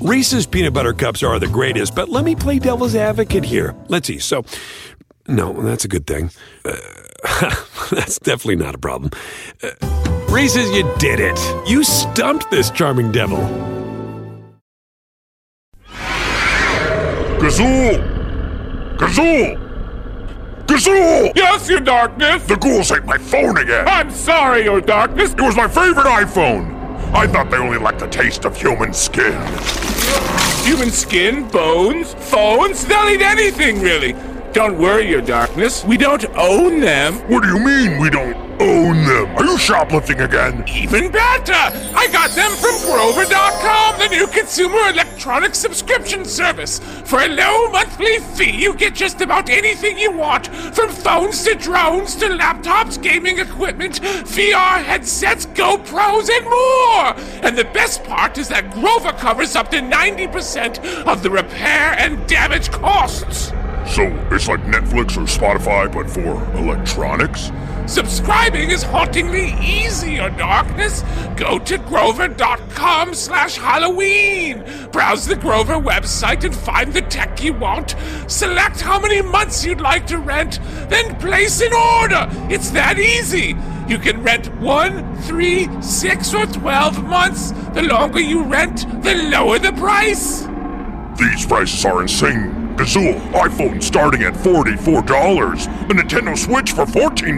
Reese's peanut butter cups are the greatest, but let me play devil's advocate here. Let's see. So, no, that's a good thing. Uh, that's definitely not a problem. Uh, Reese's, you did it. You stumped this charming devil. Gazoo! Gazoo! Gazoo! Yes, your darkness! The ghouls ate my phone again! I'm sorry, your darkness! It was my favorite iPhone! I thought they only liked the taste of human skin. Human skin, bones, phones, they'll eat anything, really. Don't worry, your darkness. We don't own them. What do you mean we don't own them? Are you shoplifting again? Even better! I got them from Grover.com, the new consumer electronic subscription service. For a low monthly fee, you get just about anything you want, from phones to drones to laptops, gaming equipment, VR headsets, GoPros, and more! And the best part is that Grover covers up to 90% of the repair and damage costs. So it's like Netflix or Spotify, but for electronics? Subscribing is hauntingly easy, your darkness. Go to grover.com slash Halloween. Browse the Grover website and find the tech you want. Select how many months you'd like to rent, then place an order. It's that easy. You can rent one, three, six, or twelve months. The longer you rent, the lower the price. These prices are insane. Gazoo, iPhone starting at $44, a Nintendo Switch for $14,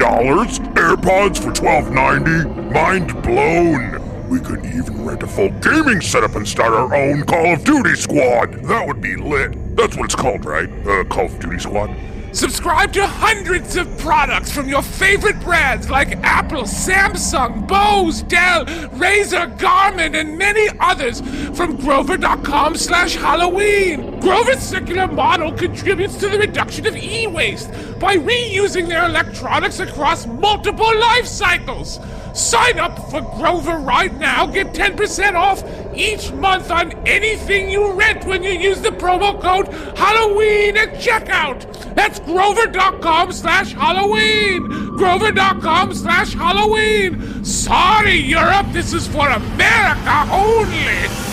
AirPods for $12.90. Mind blown. We could even rent a full gaming setup and start our own Call of Duty squad. That would be lit. That's what it's called, right? Uh, Call of Duty squad. Subscribe to hundreds of products from your favorite brands like Apple, Samsung, Bose, Dell, Razer, Garmin, and many others from Grover.com slash Halloween. Grover's circular model contributes to the reduction of e-waste by reusing their electronics across multiple life cycles. Sign up for Grover right now. Get 10% off each month on anything you rent when you use the promo code Halloween at checkout. That's grover.com slash Halloween. Grover.com slash Halloween. Sorry, Europe. This is for America only.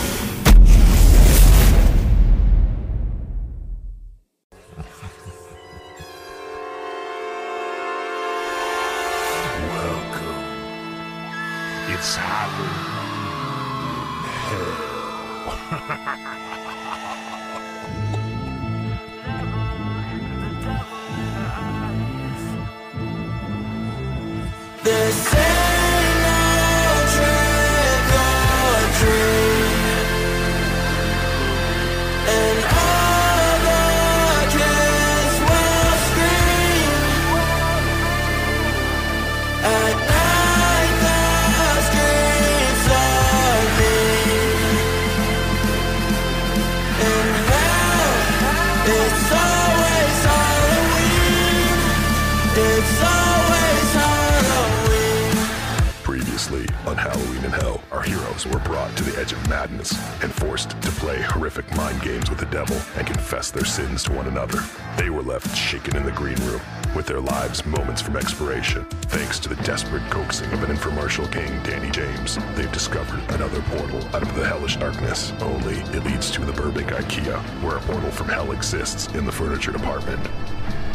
Horrific mind games with the devil and confess their sins to one another. They were left shaken in the green room, with their lives moments from expiration. Thanks to the desperate coaxing of an infomercial king, Danny James, they've discovered another portal out of the hellish darkness. Only it leads to the Burbank IKEA, where a portal from hell exists in the furniture department.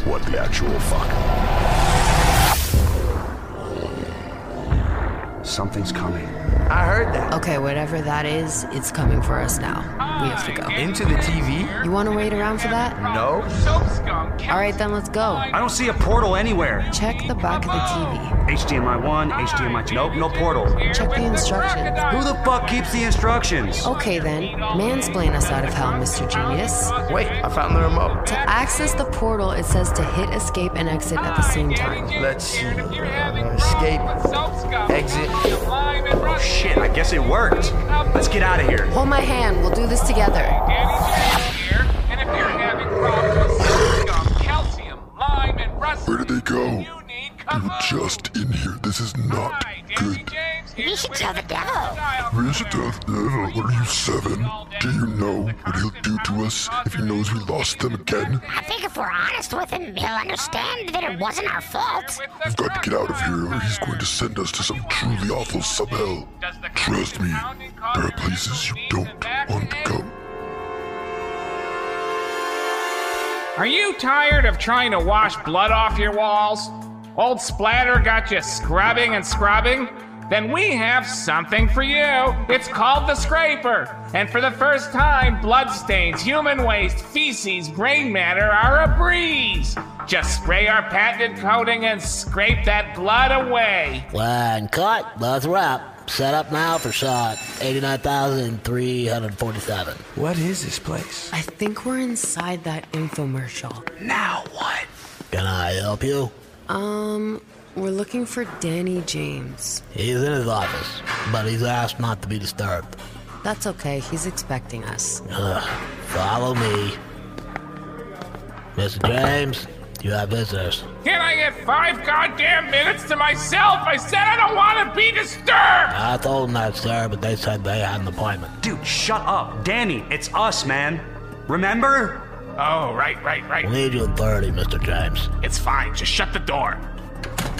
What the actual fuck? Something's coming. I heard that. Okay, whatever that is, it's coming for us now. We have to go. Into the TV? You want to wait around for that? No. All right, then let's go. I don't see a portal anywhere. Check the back of the TV. HDMI 1, HDMI 2. Nope, no portal. Check the instructions. Who the fuck keeps the instructions? Okay, then. Mansplain us out of hell, Mr. Genius. Wait, I found the remote. To access the portal, it says to hit escape and exit at the same time. Let's see. Uh, escape. Exit. Oh shit, I guess it worked. Let's get out of here. Hold my hand. We'll do this together. Where did they go? They were just in here. This is not good. We should tell the devil. We should tell the devil. What are you, seven? Do you know what he'll do to us if he knows we lost them again? I think if we're honest with him, he'll understand that it wasn't our fault. We've got to get out of here or he's going to send us to some truly awful sub-hell. Trust me, there are places you don't want to go. Are you tired of trying to wash blood off your walls? Old splatter got you scrubbing and scrubbing? Then we have something for you. It's called the Scraper. And for the first time, bloodstains, human waste, feces, brain matter are a breeze. Just spray our patented coating and scrape that blood away. Line cut. Let's wrap. Set up now for shot 89,347. What is this place? I think we're inside that infomercial. Now what? Can I help you? Um, we're looking for Danny James. He's in his office, but he's asked not to be disturbed. That's okay, he's expecting us. Ugh, follow me. Mr. James, you have visitors. Can I get five goddamn minutes to myself? I said I don't want to be disturbed. I told them that, sir, but they said they had an appointment. Dude, shut up. Danny, it's us, man. Remember? Oh, right, right, right. We'll need you in 30, Mr. James. It's fine. Just shut the door.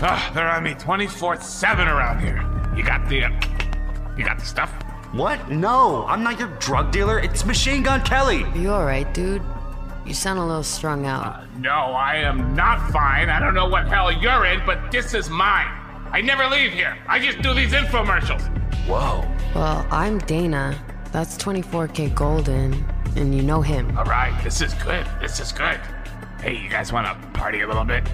Ugh, they're on me 24 7 around here. You got the. Uh, you got the stuff? What? No, I'm not your drug dealer. It's Machine Gun Kelly. You alright, dude? You sound a little strung out. Uh, no, I am not fine. I don't know what hell you're in, but this is mine. I never leave here. I just do these infomercials. Whoa. Well, I'm Dana. That's 24kGoldn, and you know him. All right, this is good. This is good. Hey, you guys want to party a little bit?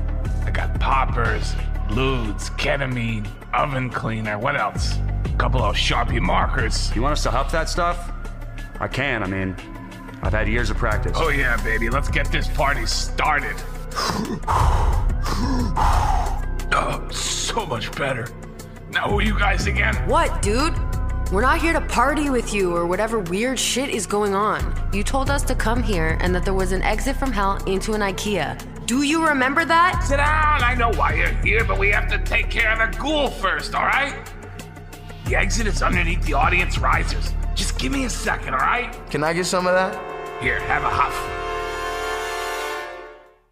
I got poppers, ludes, ketamine, oven cleaner. What else? A couple of Sharpie markers. You want us to huff that stuff? I can, I mean, I've had years of practice. Oh, yeah, baby. Let's get this party started. oh, so much better. Now, who are you guys again? What, dude? We're not here to party with you or whatever weird shit is going on. You told us to come here and that there was an exit from hell into an IKEA. Do you remember that? Sit down. I know why you're here, but we have to take care of the ghoul first, all right? The exit is underneath the audience risers. Just give me a second, all right? Can I get some of that? Here, have a huff.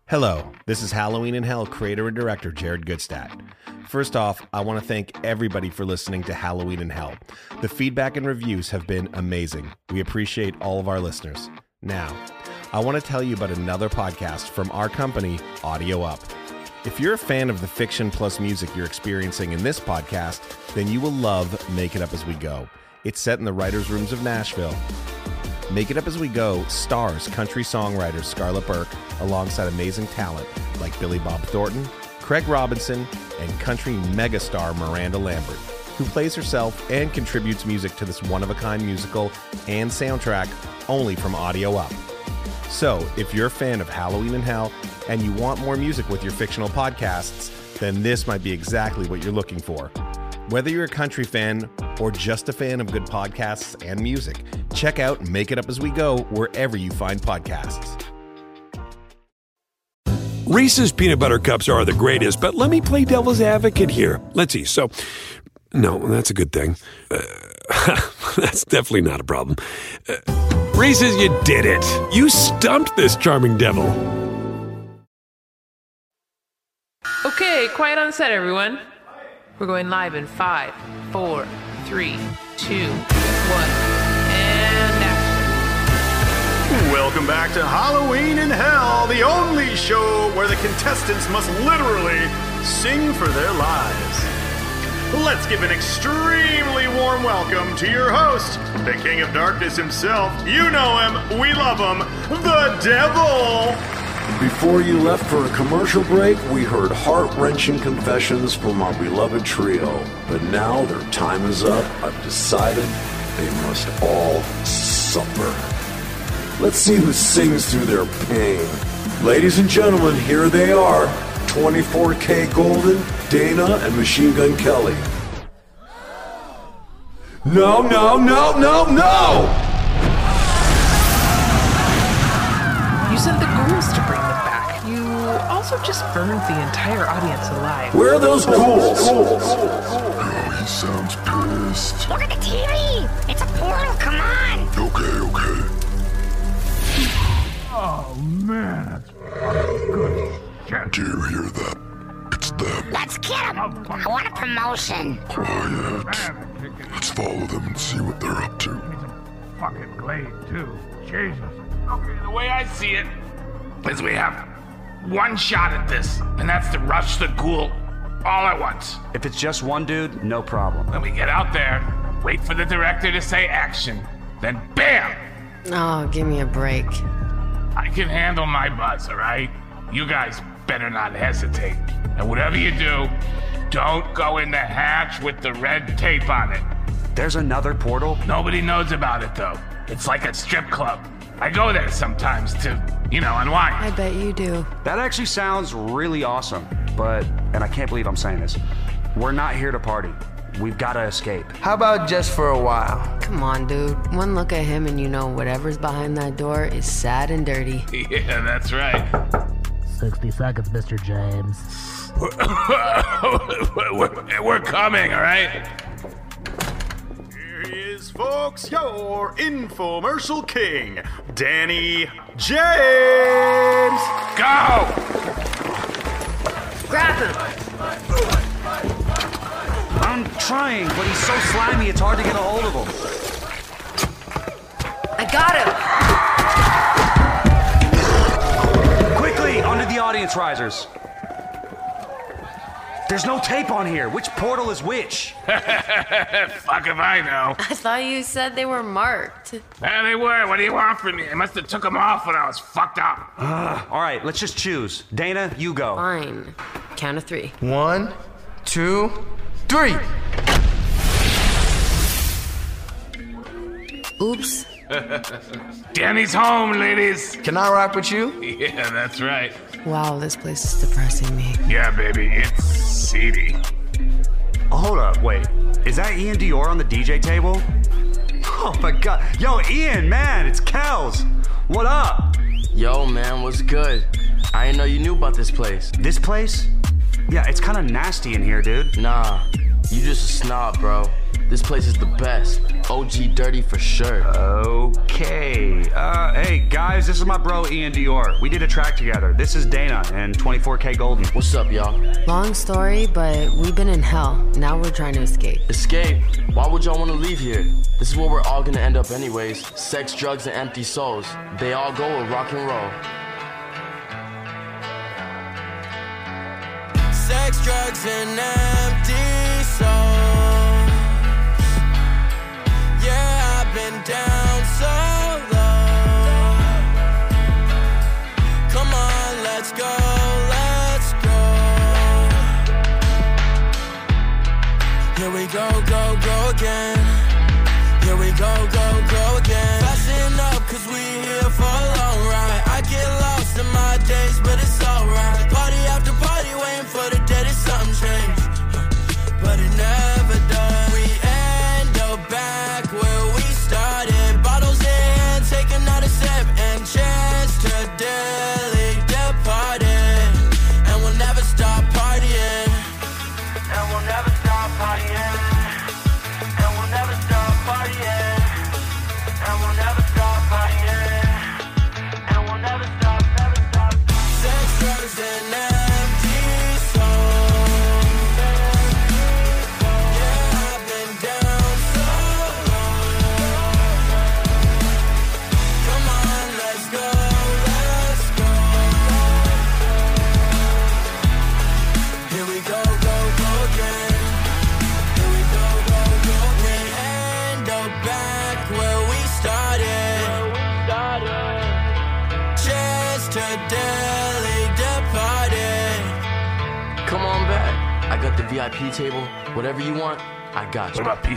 Hello, this is Halloween in Hell creator and director Jared Gutstadt. First off, I want to thank everybody for listening to Halloween in Hell. The feedback and reviews have been amazing. We appreciate all of our listeners. Now, I want to tell you about another podcast from our company, Audio Up. If you're a fan of the fiction plus music you're experiencing in this podcast, then you will love Make It Up As We Go. It's set in the writers' rooms of Nashville. Make It Up As We Go stars country songwriter Scarlett Burke alongside amazing talent like Billy Bob Thornton, Craig Robinson, and country megastar Miranda Lambert, who plays herself and contributes music to this one of a kind musical and soundtrack only from Audio Up. So, if you're a fan of Halloween in Hell and you want more music with your fictional podcasts, then this might be exactly what you're looking for. Whether you're a country fan or just a fan of good podcasts and music, check out Make It Up As We Go wherever you find podcasts. Reese's peanut butter cups are the greatest, but let me play devil's advocate here. Let's see. So, no, that's a good thing. Uh, that's definitely not a problem. Uh, Reese's, you did it. You stumped this charming devil. Okay, quiet on set, everyone. We're going live in five, four, three, two, one, and action. Welcome back to Halloween in Hell, the only show where the contestants must literally sing for their lives. Let's give an extremely warm welcome to your host, the King of Darkness himself. You know him, we love him, the Devil! Before you left for a commercial break, we heard heart wrenching confessions from our beloved trio. But now their time is up. I've decided they must all suffer. Let's see who sings through their pain. Ladies and gentlemen, here they are 24kGoldn, Dana, and Machine Gun Kelly. No, no, no, no, no! You sent the ghouls to bring them back. You also just burned the entire audience alive. Where are those ghouls? Oh, he sounds pissed. Look at the TV! It's a portal, come on! Okay, okay. Oh, man, that's good shit. Do you hear that? It's them. Let's get them! I want a promotion. Quiet. Let's follow them and see what they're up to. Fucking Glade, too. Jesus. Okay, the way I see it, is we have one shot at this, and that's to rush the ghoul all at once. If it's just one dude, no problem. Then we get out there, wait for the director to say action, then BAM! Oh, give me a break. I can handle my buzz, alright? You guys better not hesitate. And whatever you do, don't go in the hatch with the red tape on it. There's another portal? Nobody knows about it though. It's like a strip club. I go there sometimes to, you know, unwind. I bet you do. That actually sounds really awesome, but, and I can't believe I'm saying this, we're not here to party. We've got to escape. How about just for a while? Come on, dude. One look at him and you know whatever's behind that door is sad and dirty. Yeah, that's right. 60 seconds, Mr. James. we're, we're coming, alright? Here he is, folks, your infomercial king, Danny James. Go! Grab him! I'm trying, but he's so slimy it's hard to get a hold of him. I got him! Onto the audience risers. There's no tape on here. Which portal is which? Fuck if I know. I thought you said they were marked. Yeah, they were. What do you want from me? I must have took them off when I was fucked up. Uh, all right, let's just choose. Dana, you go. Fine. Count of three. One, two, three. Oops. Danny's home, ladies. Can I rock with you? Yeah, that's right. Wow, this place is depressing me. Yeah, baby, it's seedy. Hold up, wait. Is that Iann Dior on the DJ table? Oh my god. Yo, Ian, man, it's Kells. What up? Yo, man, what's good? I didn't know you knew about this place. This place? Yeah, it's kind of nasty in here, dude. Nah, you just a snob, bro. This place is the best. OG dirty for sure. Okay. Uh, hey, guys, this is my bro Iann Dior. We did a track together. This is Dana and 24kGoldn. What's up, y'all? Long story, but we've been in hell. Now we're trying to escape. Escape? Why would y'all want to leave here? This is where we're all gonna end up anyways. Sex, drugs, and empty souls. They all go with rock and roll. Sex, drugs, and empty souls.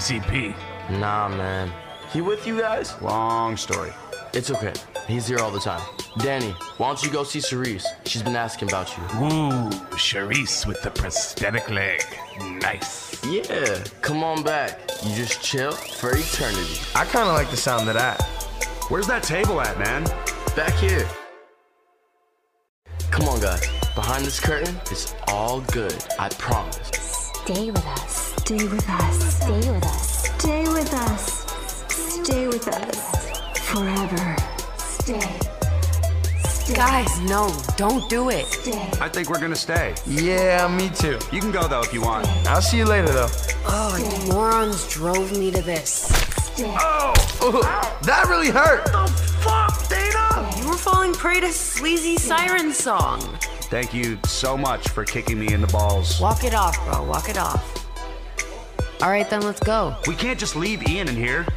Got you. What about PCP? Nah, man. He with you guys? Long story. It's okay. He's here all the time. Danny, why don't you go see Cerise? She's been asking about you. Ooh, Charisse with the prosthetic leg. Nice. Yeah, come on back. You just chill for eternity. I kind of like the sound of that. Where's that table at, man? Back here. Come on, guys. Behind this curtain, it's all good. I promise. Stay with us. Stay with us. Stay with us. Stay with us. Stay with us. Forever. Stay. Stay. Guys, no, don't do it. I think we're gonna stay. Yeah, me too. You can go though if you want. I'll see you later, though. Oh, you morons drove me to this. Oh, oh that really hurt. The fuck, Dana? You were falling prey to sleazy siren song. Thank you so much for kicking me in the balls. Walk it off, bro. Walk it off. All right, then let's go. We can't just leave Ian in here.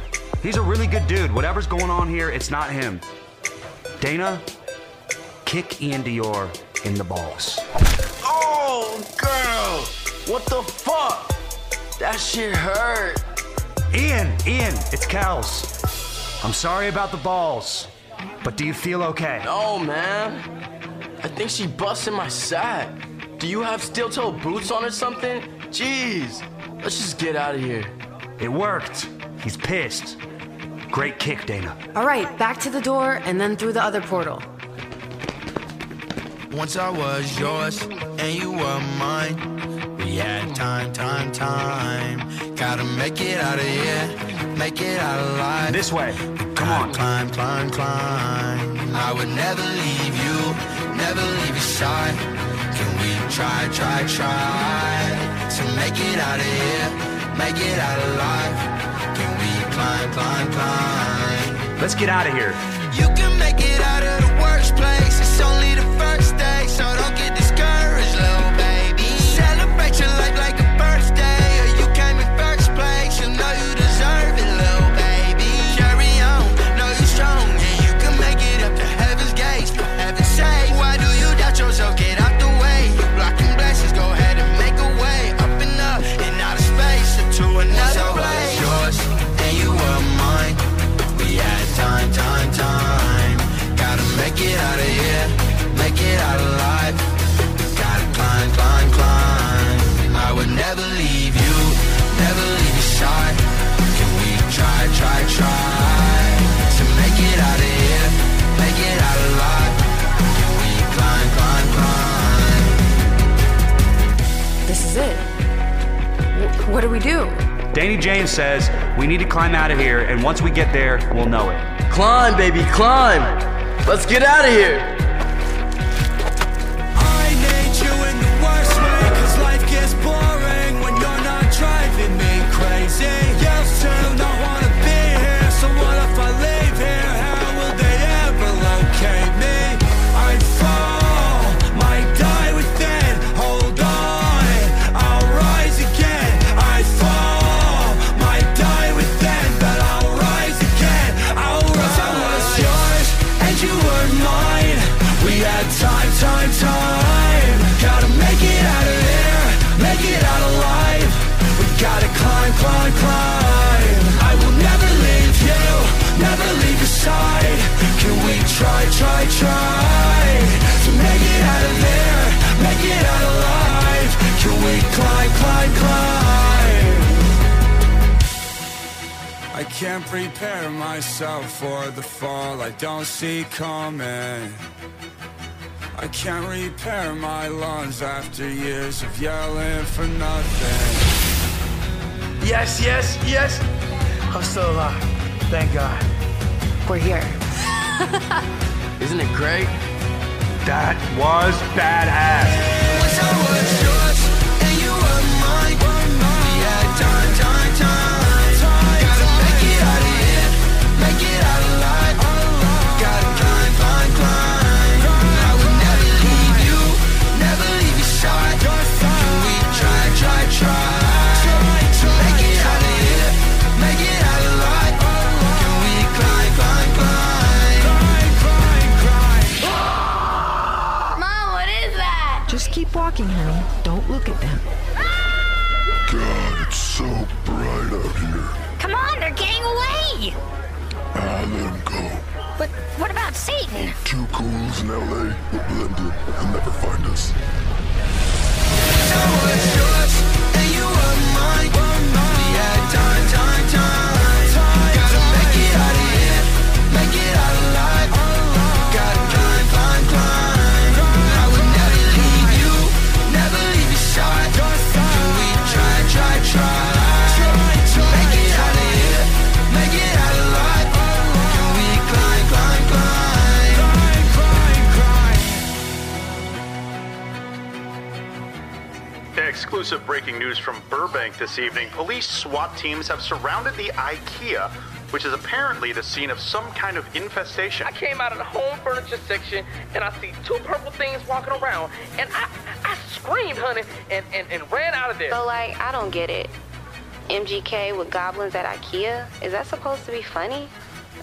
He's a really good dude. Whatever's going on here, it's not him. Dana, kick Iann Dior in the balls. Oh, girl! What the fuck? That shit hurt. Ian, Ian, it's Kells. I'm sorry about the balls, but do you feel okay? No, man. I think she busted my sack. Do you have steel toe boots on or something? Jeez. Let's just get out of here. It worked. He's pissed. Great kick, Dana. All right, back to the door and then through the other portal. Once I was yours and you were mine. We had time, time, time. Gotta make it out of here, make it out alive. This way. Come on. Climb, climb, climb. I would never leave you, never leave your side. Can we try, try, try to make it out of here, make it out alive? Can we climb, climb, climb? Let's get out of here. Danny James says we need to climb out of here, and once we get there, we'll know it. Climb, baby, climb. Let's get out of here. Climb, climb. I will never leave you, never leave your side. Can we try, try, try to make it out of there, make it out alive? Can we climb, climb, climb? I can't prepare myself for the fall I don't see coming. I can't repair my lungs after years of yelling for nothing. Yes, yes, yes. I'm still alive. Thank God. We're here. Isn't it great? That was badass. Don't look at them. God, it's so bright out here. Come on, they're getting away. Ah, let him go. But what about Satan? Two cools in LA will blend in. He'll never find us. Exclusive breaking news from Burbank this evening. Police SWAT teams have surrounded the IKEA which is apparently the scene of some kind of infestation. I came out of the home furniture section and I see two purple things walking around, and I, I screamed, honey, and, and, and ran out of there. So, like, I don't get it. MGK with goblins at IKEA? Is that supposed to be funny?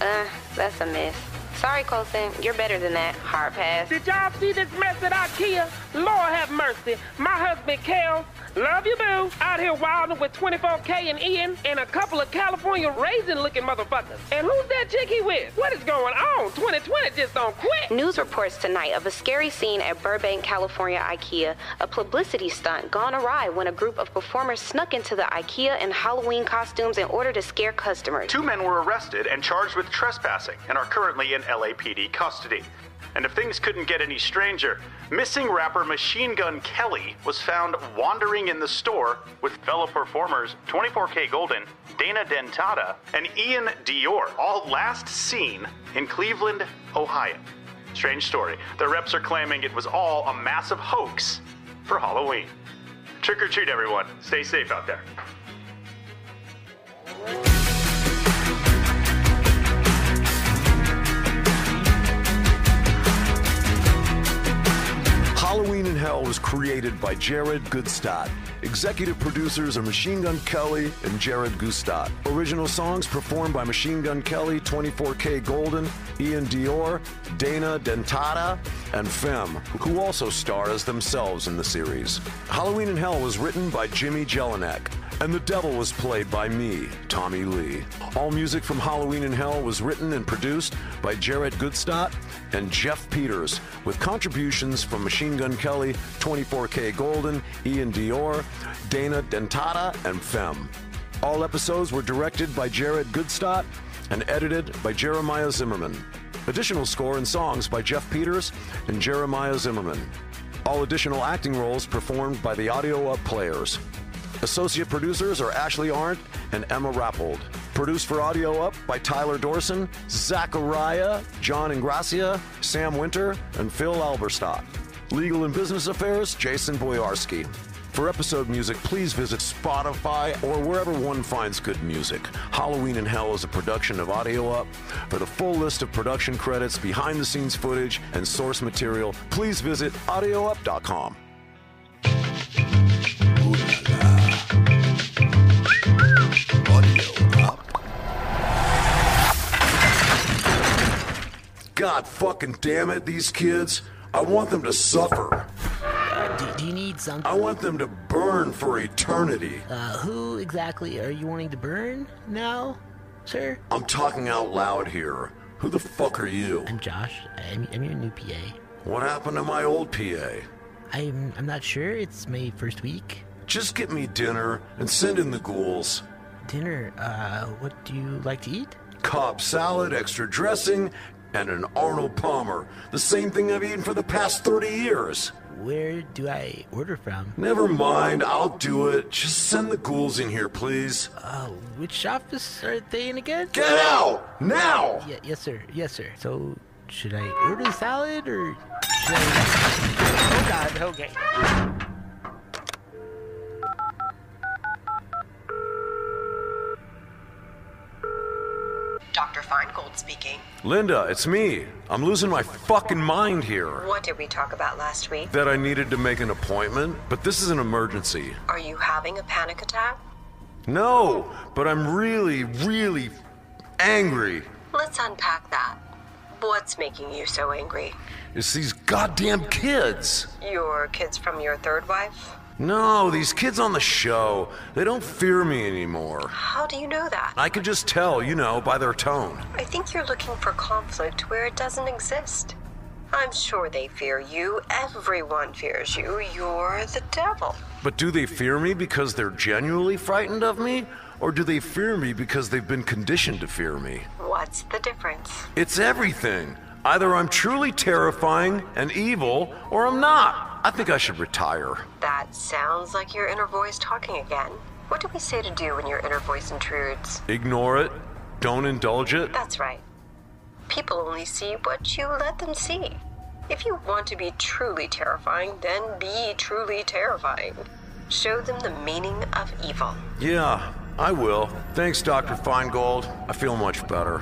Uh, that's a miss. Sorry, Colson. You're better than that. Hard pass. Did y'all see this mess at IKEA? Lord have mercy. My husband, Kel, love you, boo, out here wilding with 24K and Ian and a couple of California raisin looking motherfuckers. And who's that chick he with? What is going on? 2020 just don't quit. News reports tonight of a scary scene at Burbank, California IKEA, a publicity stunt gone awry when a group of performers snuck into the IKEA in Halloween costumes in order to scare customers. Two men were arrested and charged with trespassing and are currently in LAPD custody. And if things couldn't get any stranger, missing rapper Machine Gun Kelly was found wandering in the store with fellow performers 24kGoldn, Dana Dentata, and Iann Dior, all last seen in Cleveland, Ohio. Strange story. The reps are claiming it was all a massive hoax for Halloween. Trick or treat, everyone. Stay safe out there. Halloween in Hell was created by Jared Gutstadt. Executive producers are Machine Gun Kelly and Jared Gutstadt. Original songs performed by Machine Gun Kelly, 24K Golden, Iann Dior, Dana Dentata, and phem, who also star as themselves in the series. Halloween in Hell was written by Jimmy Jelinek. And the devil was played by me, Tommy Lee. All music from Halloween in Hell was written and produced by Jared Gutstadt and Jeff Peters, with contributions from Machine Gun Kelly, 24K Golden, Iann Dior, Dana Dentata, and phem. All episodes were directed by Jared Gutstadt and edited by Jeremiah Zimmerman. Additional score and songs by Jeff Peters and Jeremiah Zimmerman. All additional acting roles performed by the Audio Up Players. Associate producers are Ashley Arndt and Emma Rappold. Produced for Audio Up by Tyler Dorson, Zachariah, John Ingracia, Sam Winter, and Phil Alberstadt. Legal and Business Affairs, Jason Boyarski. For episode music, please visit Spotify or wherever one finds good music. Halloween in Hell is a production of Audio Up. For the full list of production credits, behind the scenes footage, and source material, please visit audioup.com. God fucking damn it, these kids. I want them to suffer. Do, do you need something? I want them to burn for eternity. Uh, who exactly are you wanting to burn now, sir? I'm talking out loud here. Who the fuck are you? I'm Josh. I'm, I'm your new PA. What happened to my old PA? I'm I'm not sure. It's my first week. Just get me dinner and send in the ghouls. Dinner. Uh, what do you like to eat? Cobb salad, extra dressing, and an Arnold Palmer. The same thing I've eaten for the past 30 years. Where do I order from? Never mind, I'll do it. Just send the ghouls in here, please. Uh, which office are they in again? Get out! Now! Yeah, yes, sir. Yes, sir. So, should I order the salad or should I? Oh God. Okay. Dr. Feingold speaking. Linda, it's me. I'm losing my fucking mind here. What did we talk about last week? That I needed to make an appointment, but this is an emergency. Are you having a panic attack? No, but I'm really, really angry. Let's unpack that. What's making you so angry? It's these goddamn kids. Your kids from your third wife? No, these kids on the show, they don't fear me anymore. How do you know that? I could just tell, you know, by their tone. I think you're looking for conflict where it doesn't exist. I'm sure they fear you. Everyone fears you. You're the devil. But do they fear me because they're genuinely frightened of me? Or do they fear me because they've been conditioned to fear me? What's the difference? It's everything. Either I'm truly terrifying and evil, or I'm not. I think I should retire. That sounds like your inner voice talking again. What do we say to do when your inner voice intrudes? Ignore it. Don't indulge it. That's right. People only see what you let them see. If you want to be truly terrifying, then be truly terrifying. Show them the meaning of evil. Yeah, I will. Thanks, Dr. Feingold. I feel much better.